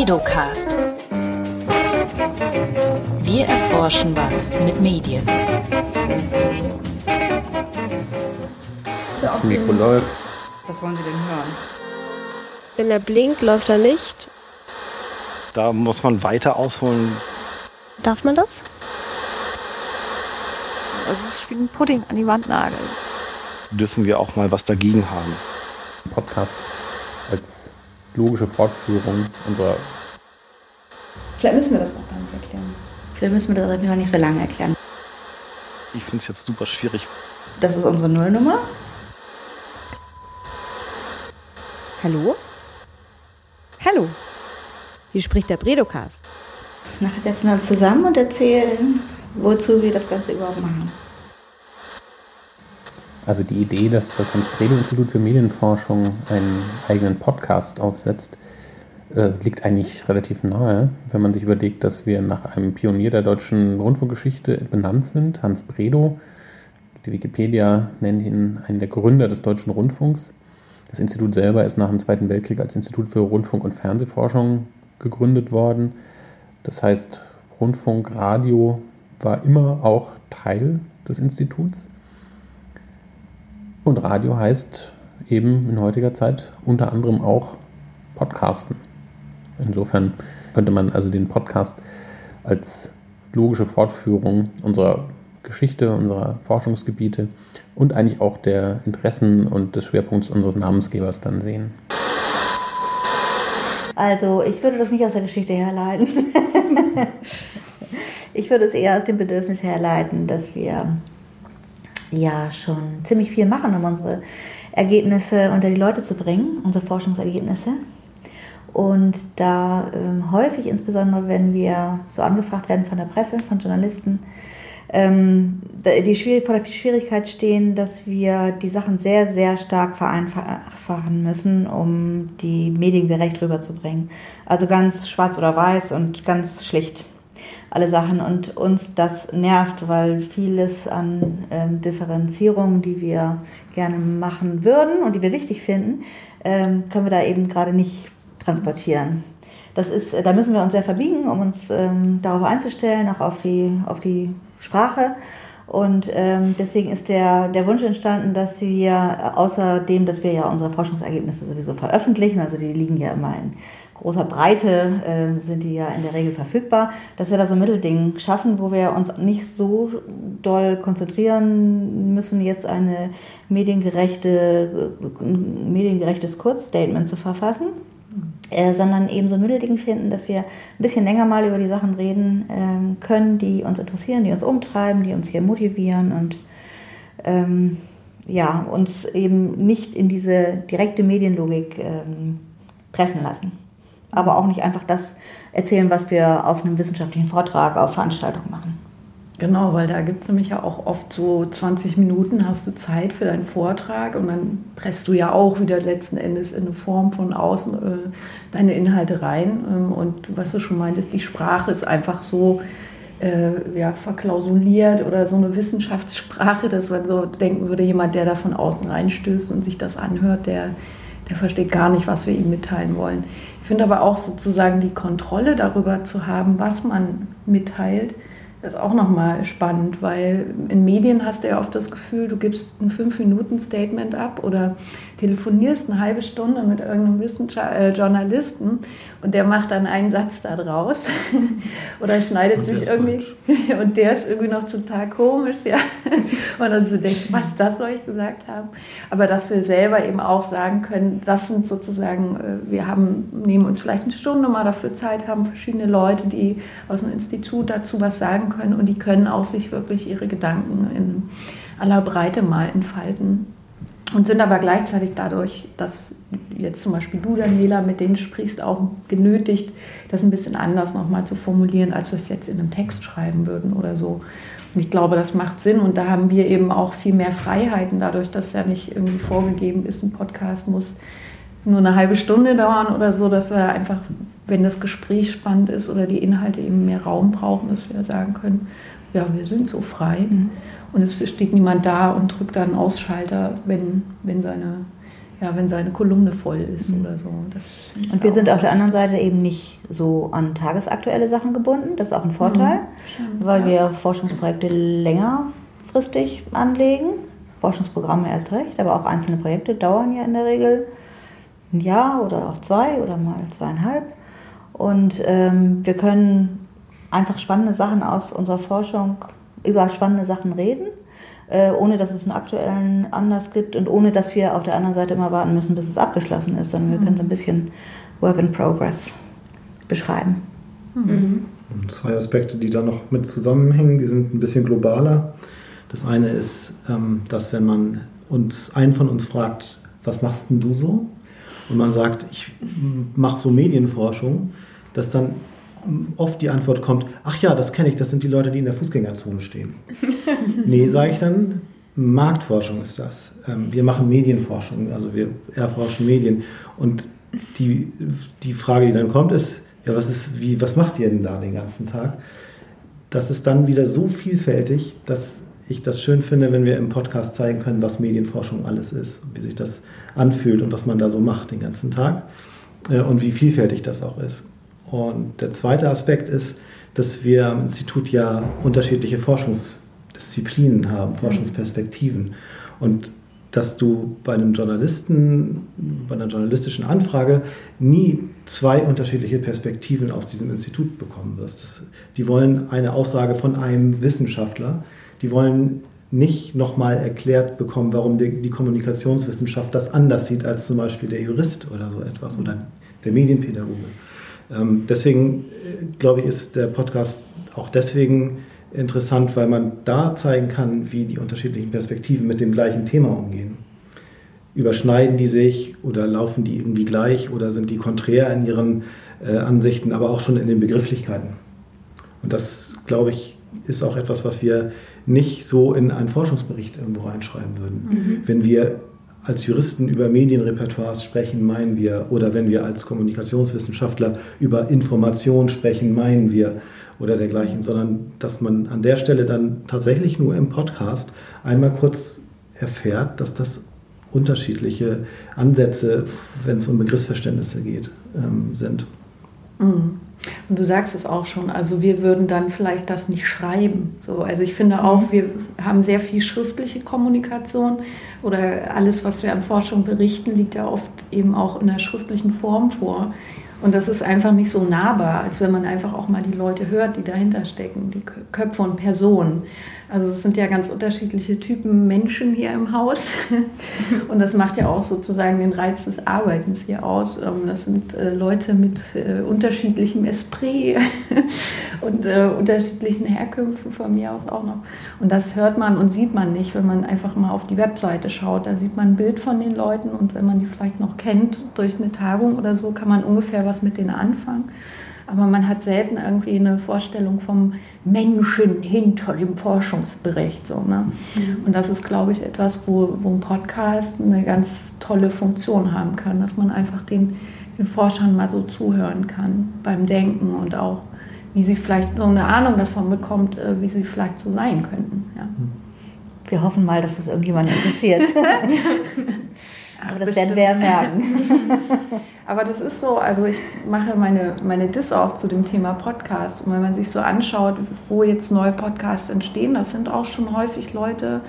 Bredocast. Wir erforschen was mit Medien. Mikro läuft. Was wollen Sie denn hören? Wenn er blinkt, läuft er nicht. Da muss man weiter ausholen. Darf man das? Es ist wie ein Pudding an die Wand nageln. Dürfen wir auch mal was dagegen haben. Podcast logische Fortführung unserer. Vielleicht müssen wir das auch ganz erklären. Vielleicht müssen wir das einfach nicht so lange erklären. Ich finde es jetzt super schwierig. Das ist unsere Nullnummer. Hallo? Hallo? Hier spricht der Bredocast. Nachher setzen wir uns zusammen und erzählen, wozu wir das Ganze überhaupt machen. Also die Idee, dass das Hans-Bredow-Institut für Medienforschung einen eigenen Podcast aufsetzt, äh, liegt eigentlich relativ nahe, wenn man sich überlegt, dass wir nach einem Pionier der deutschen Rundfunkgeschichte benannt sind, Hans Bredow. Die Wikipedia nennt ihn einen der Gründer des deutschen Rundfunks. Das Institut selber ist nach dem Zweiten Weltkrieg als Institut für Rundfunk- und Fernsehforschung gegründet worden. Das heißt, Rundfunk, Radio war immer auch Teil des Instituts. Und Radio heißt eben in heutiger Zeit unter anderem auch Podcasten. Insofern könnte man also den Podcast als logische Fortführung unserer Geschichte, unserer Forschungsgebiete und eigentlich auch der Interessen und des Schwerpunkts unseres Namensgebers dann sehen. Also ich würde das nicht aus der Geschichte herleiten. ich würde es eher aus dem Bedürfnis herleiten, dass wir ja schon ziemlich viel machen, um unsere Ergebnisse unter die Leute zu bringen, unsere Forschungsergebnisse. Und da ähm, häufig, insbesondere wenn wir so angefragt werden von der Presse, von Journalisten, ähm, die Schwierig vor der Schwierigkeit stehen, dass wir die Sachen sehr, sehr stark vereinfachen müssen, um die Medien gerecht rüberzubringen. Also ganz schwarz oder weiß und ganz schlicht alle Sachen. Und uns das nervt, weil vieles an ähm, Differenzierungen, die wir gerne machen würden und die wir wichtig finden, ähm, können wir da eben gerade nicht transportieren. Das ist, da müssen wir uns sehr verbiegen, um uns ähm, darauf einzustellen, auch auf die, auf die Sprache. Und ähm, deswegen ist der, der Wunsch entstanden, dass wir außerdem, dass wir ja unsere Forschungsergebnisse sowieso veröffentlichen, also die liegen ja immer in großer Breite, äh, sind die ja in der Regel verfügbar, dass wir da so ein Mittelding schaffen, wo wir uns nicht so doll konzentrieren müssen, jetzt eine mediengerechte, ein mediengerechtes Kurzstatement zu verfassen, äh, sondern eben so ein Mittelding finden, dass wir ein bisschen länger mal über die Sachen reden ähm, können, die uns interessieren, die uns umtreiben, die uns hier motivieren und ähm, ja, uns eben nicht in diese direkte Medienlogik ähm, pressen lassen. Aber auch nicht einfach das erzählen, was wir auf einem wissenschaftlichen Vortrag, auf Veranstaltungen machen. Genau, weil da gibt es nämlich ja auch oft so 20 Minuten hast du Zeit für deinen Vortrag und dann presst du ja auch wieder letzten Endes in eine Form von außen äh, deine Inhalte rein. Ähm, und was du schon meintest, die Sprache ist einfach so äh, ja, verklausuliert oder so eine Wissenschaftssprache, dass man so denken würde, jemand, der da von außen reinstößt und sich das anhört, der, der versteht gar nicht, was wir ihm mitteilen wollen. Ich finde aber auch sozusagen die Kontrolle darüber zu haben, was man mitteilt, ist auch nochmal spannend, weil in Medien hast du ja oft das Gefühl, du gibst ein 5-Minuten-Statement ab oder telefonierst eine halbe Stunde mit irgendeinem Wissenschaft äh, Journalisten und der macht dann einen Satz da draus oder schneidet sich irgendwie und der ist irgendwie noch total komisch, ja. Und dann so denkt, was, das soll ich gesagt haben? Aber dass wir selber eben auch sagen können, das sind sozusagen, äh, wir haben, nehmen uns vielleicht eine Stunde mal dafür Zeit, haben verschiedene Leute, die aus dem Institut dazu was sagen können und die können auch sich wirklich ihre Gedanken in aller Breite mal entfalten und sind aber gleichzeitig dadurch, dass jetzt zum Beispiel du, Daniela, mit denen sprichst, auch genötigt, das ein bisschen anders nochmal zu formulieren, als wir es jetzt in einem Text schreiben würden oder so. Und ich glaube, das macht Sinn und da haben wir eben auch viel mehr Freiheiten dadurch, dass ja nicht irgendwie vorgegeben ist, ein Podcast muss nur eine halbe Stunde dauern oder so, dass wir einfach, wenn das Gespräch spannend ist oder die Inhalte eben mehr Raum brauchen, dass wir sagen können, ja, wir sind so frei. Mhm. Und es steht niemand da und drückt dann einen Ausschalter, wenn, wenn seine ja, wenn seine Kolumne voll ist Mhm. oder so. Das Und wir sind auf der anderen Seite eben nicht so an tagesaktuelle Sachen gebunden. Das ist auch ein Vorteil, Stimmt, weil ja. wir Forschungsprojekte längerfristig anlegen. Forschungsprogramme erst recht, aber auch einzelne Projekte dauern ja in der Regel ein Jahr oder auch zwei oder mal zweieinhalb. Und ähm, wir können einfach spannende Sachen aus unserer Forschung über spannende Sachen reden, äh, ohne dass es einen aktuellen Anlass gibt und ohne dass wir auf der anderen Seite immer warten müssen, bis es abgeschlossen ist, sondern wir können so ein bisschen Work in Progress beschreiben. Und Zwei Aspekte, die da noch mit zusammenhängen, die sind ein bisschen globaler. Das eine ist, ähm, dass wenn man uns, einen von uns fragt, was machst denn du so? Und man sagt, ich mache so Medienforschung, dass dann oft die Antwort kommt, ach ja, das kenne ich, das sind die Leute, die in der Fußgängerzone stehen. nee, sage ich dann, Marktforschung ist das. Ähm, Wir machen Medienforschung, also wir erforschen Medien. Und die, die Frage, die dann kommt, ist, ja, was ist, wie, was macht ihr denn da den ganzen Tag? Das ist dann wieder so vielfältig, dass ich das schön finde, wenn wir im Podcast zeigen können, was Medienforschung alles ist, wie sich das anfühlt und was man da so macht den ganzen Tag äh, und wie vielfältig das auch ist. Und der zweite Aspekt ist, dass wir am Institut ja unterschiedliche Forschungsdisziplinen haben, Forschungsperspektiven. Und dass du bei einem Journalisten, bei einer journalistischen Anfrage nie zwei unterschiedliche Perspektiven aus diesem Institut bekommen wirst. Das, die wollen eine Aussage von einem Wissenschaftler, die wollen nicht nochmal erklärt bekommen, warum die, die Kommunikationswissenschaft das anders sieht als zum Beispiel der Jurist oder so etwas oder der Medienpädagoge. Ähm, deswegen äh, glaube ich, ist der Podcast auch deswegen interessant, weil man da zeigen kann, wie die unterschiedlichen Perspektiven mit dem gleichen Thema umgehen. Überschneiden die sich oder laufen die irgendwie gleich oder sind die konträr in ihren äh, Ansichten, aber auch schon in den Begrifflichkeiten. Und das, glaube ich, ist auch etwas, was wir nicht so in einen Forschungsbericht irgendwo reinschreiben würden. Wenn wir als Juristen über Medienrepertoires sprechen, meinen wir, oder wenn wir als Kommunikationswissenschaftler über Information sprechen, meinen wir, oder dergleichen, sondern dass man an der Stelle dann tatsächlich nur im Podcast einmal kurz erfährt, dass das unterschiedliche Ansätze, wenn es um Begriffsverständnisse geht, ähm, sind. Mhm. Und du sagst es auch schon, also wir würden dann vielleicht das nicht schreiben. So, also ich finde auch, wir haben sehr viel schriftliche Kommunikation oder alles, was wir an Forschung berichten, liegt ja oft eben auch in der schriftlichen Form vor. Und das ist einfach nicht so nahbar, als wenn man einfach auch mal die Leute hört, die dahinter stecken, die Köpfe und Personen. Also es sind ja ganz unterschiedliche Typen Menschen hier im Haus. Und das macht ja auch sozusagen den Reiz des Arbeitens hier aus. Ähm, Das sind äh, Leute mit äh, unterschiedlichem Esprit und äh, unterschiedlichen Herkünften von mir aus auch noch. Und das hört man und sieht man nicht, wenn man einfach mal auf die Webseite schaut. Da sieht man ein Bild von den Leuten und wenn man die vielleicht noch kennt durch eine Tagung oder so, kann man ungefähr was mit denen anfangen. Aber man hat selten irgendwie eine Vorstellung vom Menschen hinter dem Forschungsbericht. So, ne? Und das ist, glaube ich, etwas, wo, wo ein Podcast eine ganz tolle Funktion haben kann, dass man einfach den, den Forschern mal so zuhören kann beim Denken und auch, wie sie vielleicht so eine Ahnung davon bekommt, äh, wie sie vielleicht so sein könnten. Ja. Wir hoffen mal, dass das irgendjemand interessiert. Aber das werden bestimmt. wir ja merken. Aber das ist so, also ich mache meine, meine Diss auch zu dem Thema Podcast. Und wenn man sich so anschaut, wo jetzt neue Podcasts entstehen, das sind auch schon häufig Leute,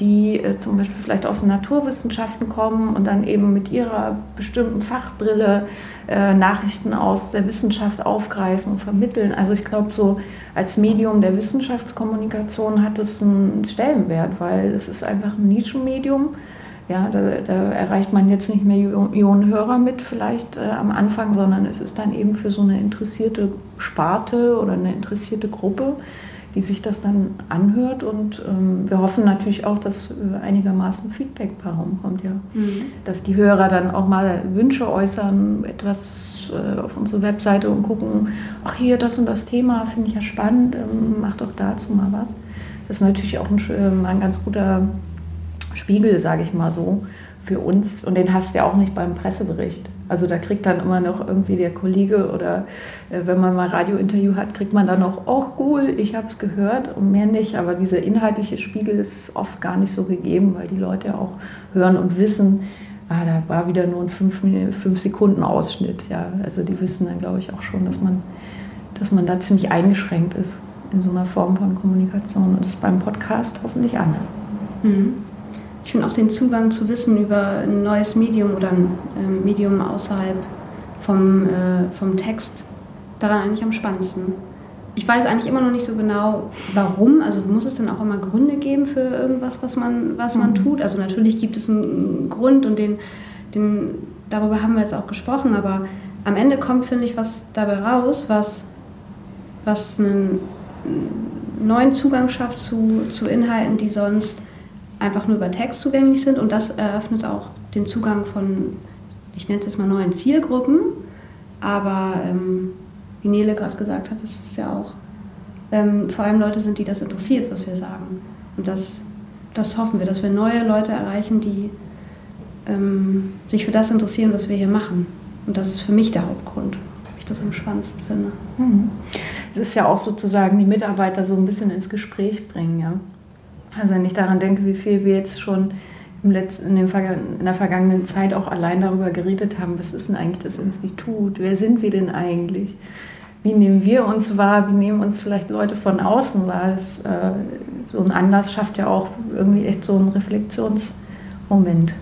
die äh, zum Beispiel vielleicht aus den Naturwissenschaften kommen und dann eben mit ihrer bestimmten Fachbrille äh, Nachrichten aus der Wissenschaft aufgreifen und vermitteln. Also ich glaube, so als Medium der Wissenschaftskommunikation hat es einen Stellenwert, weil es ist einfach ein Nischenmedium. Ja, da, da erreicht man jetzt nicht mehr Millionen Hörer mit vielleicht äh, am Anfang, sondern es ist dann eben für so eine interessierte Sparte oder eine interessierte Gruppe, die sich das dann anhört. Und ähm, wir hoffen natürlich auch, dass äh, einigermaßen Feedback bei rumkommt, ja. Dass die Hörer dann auch mal Wünsche äußern, etwas äh, auf unsere Webseite und gucken, ach hier, das und das Thema finde ich ja spannend, ähm, mach doch dazu mal was. Das ist natürlich auch ein, äh, ein ganz guter Spiegel, sage ich mal so, für uns. Und den hast du ja auch nicht beim Pressebericht. Also da kriegt dann immer noch irgendwie der Kollege oder äh, wenn man mal Radiointerview hat, kriegt man dann noch, oh cool, ich habe es gehört und mehr nicht. Aber dieser inhaltliche Spiegel ist oft gar nicht so gegeben, weil die Leute auch hören und wissen, ah, da war wieder nur ein 5 fünf, fünf Sekunden Ausschnitt. Ja, also die wissen dann, glaube ich, auch schon, dass man, dass man da ziemlich eingeschränkt ist in so einer Form von Kommunikation. Und das ist beim Podcast hoffentlich anders. Mhm. Ich finde auch den Zugang zu Wissen über ein neues Medium oder ein ähm, Medium außerhalb vom, äh, vom Text daran eigentlich am spannendsten. Ich weiß eigentlich immer noch nicht so genau, warum. Also muss es dann auch immer Gründe geben für irgendwas, was man, was man mhm. tut. Also natürlich gibt es einen Grund und den, den, darüber haben wir jetzt auch gesprochen, aber am Ende kommt, finde ich, was dabei raus, was, was einen neuen Zugang schafft zu, zu Inhalten, die sonst einfach nur über Text zugänglich sind. Und das eröffnet auch den Zugang von, ich nenne es jetzt mal neuen Zielgruppen. Aber ähm, wie Nele gerade gesagt hat, ist ja auch ähm, vor allem Leute sind, die das interessiert, was wir sagen. Und das, das hoffen wir, dass wir neue Leute erreichen, die ähm, sich für das interessieren, was wir hier machen. Und das ist für mich der Hauptgrund, ich das am spannendsten finde. Mhm. Es ist ja auch sozusagen die Mitarbeiter so ein bisschen ins Gespräch bringen, ja. Also wenn ich daran denke, wie viel wir jetzt schon im letzten, in, in der vergangenen Zeit auch allein darüber geredet haben, was ist denn eigentlich das Institut? Wer sind wir denn eigentlich? Wie nehmen wir uns wahr? Wie nehmen uns vielleicht Leute von außen wahr? Das, äh, so ein Anlass schafft ja auch irgendwie echt so einen Reflexionsmoment.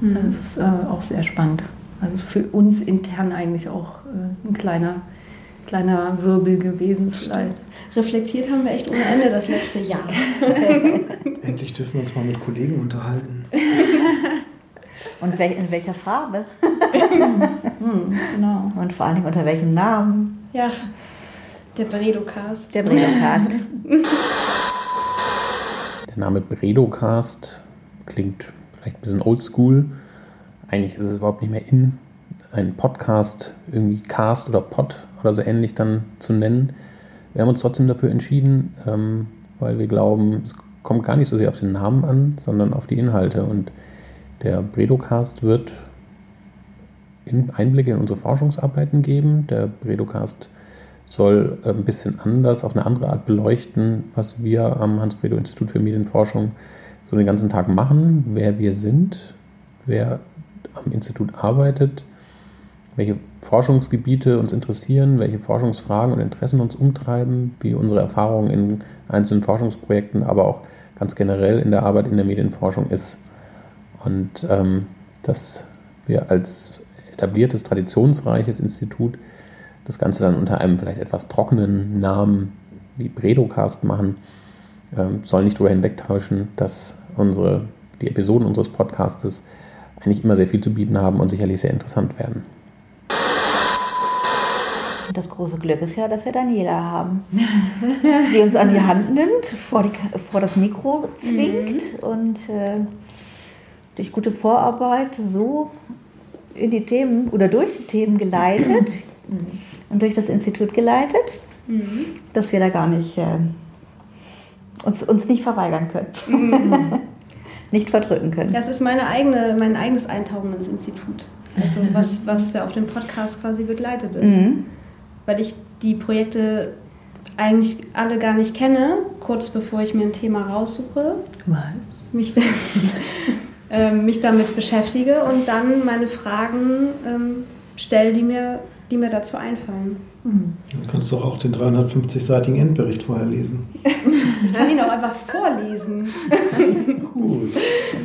Mhm. Das ist äh, auch sehr spannend. Also für uns intern eigentlich auch äh, ein kleiner kleiner Wirbel gewesen vielleicht. Reflektiert haben wir echt ohne Ende das letzte Jahr. Endlich dürfen wir uns mal mit Kollegen unterhalten. Und in welcher Farbe? hm, genau. Und vor allem unter welchem Namen? Ja, der Bredocast. Der Bredocast. Der Name Bredocast klingt vielleicht ein bisschen oldschool. Eigentlich ist es überhaupt nicht mehr in, einen Podcast irgendwie Cast oder Pod oder so ähnlich dann zu nennen. Wir haben uns trotzdem dafür entschieden, ähm, weil wir glauben, es kommt gar nicht so sehr auf den Namen an, sondern auf die Inhalte. Und der Bredocast wird in Einblicke in unsere Forschungsarbeiten geben. Der Bredocast soll ein bisschen anders, auf eine andere Art beleuchten, was wir am Hans-Bredow-Institut für Medienforschung so den ganzen Tag machen, wer wir sind, wer am Institut arbeitet, welche Forschungsgebiete uns interessieren, welche Forschungsfragen und Interessen uns umtreiben, wie unsere Erfahrungen in einzelnen Forschungsprojekten, aber auch ganz generell in der Arbeit in der Medienforschung ist. Und ähm, dass wir als etabliertes, traditionsreiches Institut das Ganze dann unter einem vielleicht etwas trockenen Namen wie Bredocast machen, ähm, soll nicht darüber hinwegtäuschen, dass unsere, die Episoden unseres Podcastes eigentlich immer sehr viel zu bieten haben und sicherlich sehr interessant werden. Das große Glück ist ja, dass wir Daniela haben, die uns an die Hand nimmt, vor, die, vor das Mikro zwingt mhm. und äh, durch gute Vorarbeit so in die Themen oder durch die Themen geleitet mhm. und durch das Institut geleitet, mhm. dass wir da gar nicht äh, uns, uns nicht verweigern können. Mhm. nicht verdrücken können. Das ist meine eigene, mein eigenes Eintauchen ins Institut. Also was, was auf dem Podcast quasi begleitet ist. Mhm weil ich die Projekte eigentlich alle gar nicht kenne, kurz bevor ich mir ein Thema raussuche. Was? Mich, äh, mich damit beschäftige und dann meine Fragen ähm, stelle, die mir, die mir dazu einfallen. Mhm. Dann kannst du auch den 350-seitigen Endbericht vorher lesen. ich kann ihn auch einfach vorlesen. Gut.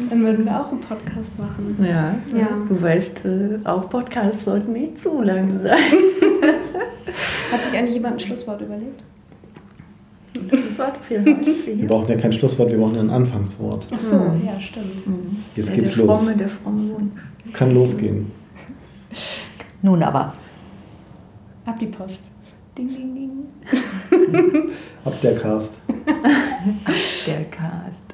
Dann würden wir auch einen Podcast machen. Ja, ja. du weißt, äh, auch Podcasts sollten nicht zu lang sein. Hat sich eigentlich jemand ein Schlusswort überlegt? Schlusswort für heute. Wir brauchen ja kein Schlusswort, wir brauchen ja ein Anfangswort. Ach so, mhm. ja, stimmt. Jetzt ja, geht's der los. Fromme, der fromme Wunsch. Kann losgehen. Nun aber. Ab die Post. Ding, ding, ding. Ab der Cast. Ab der Cast.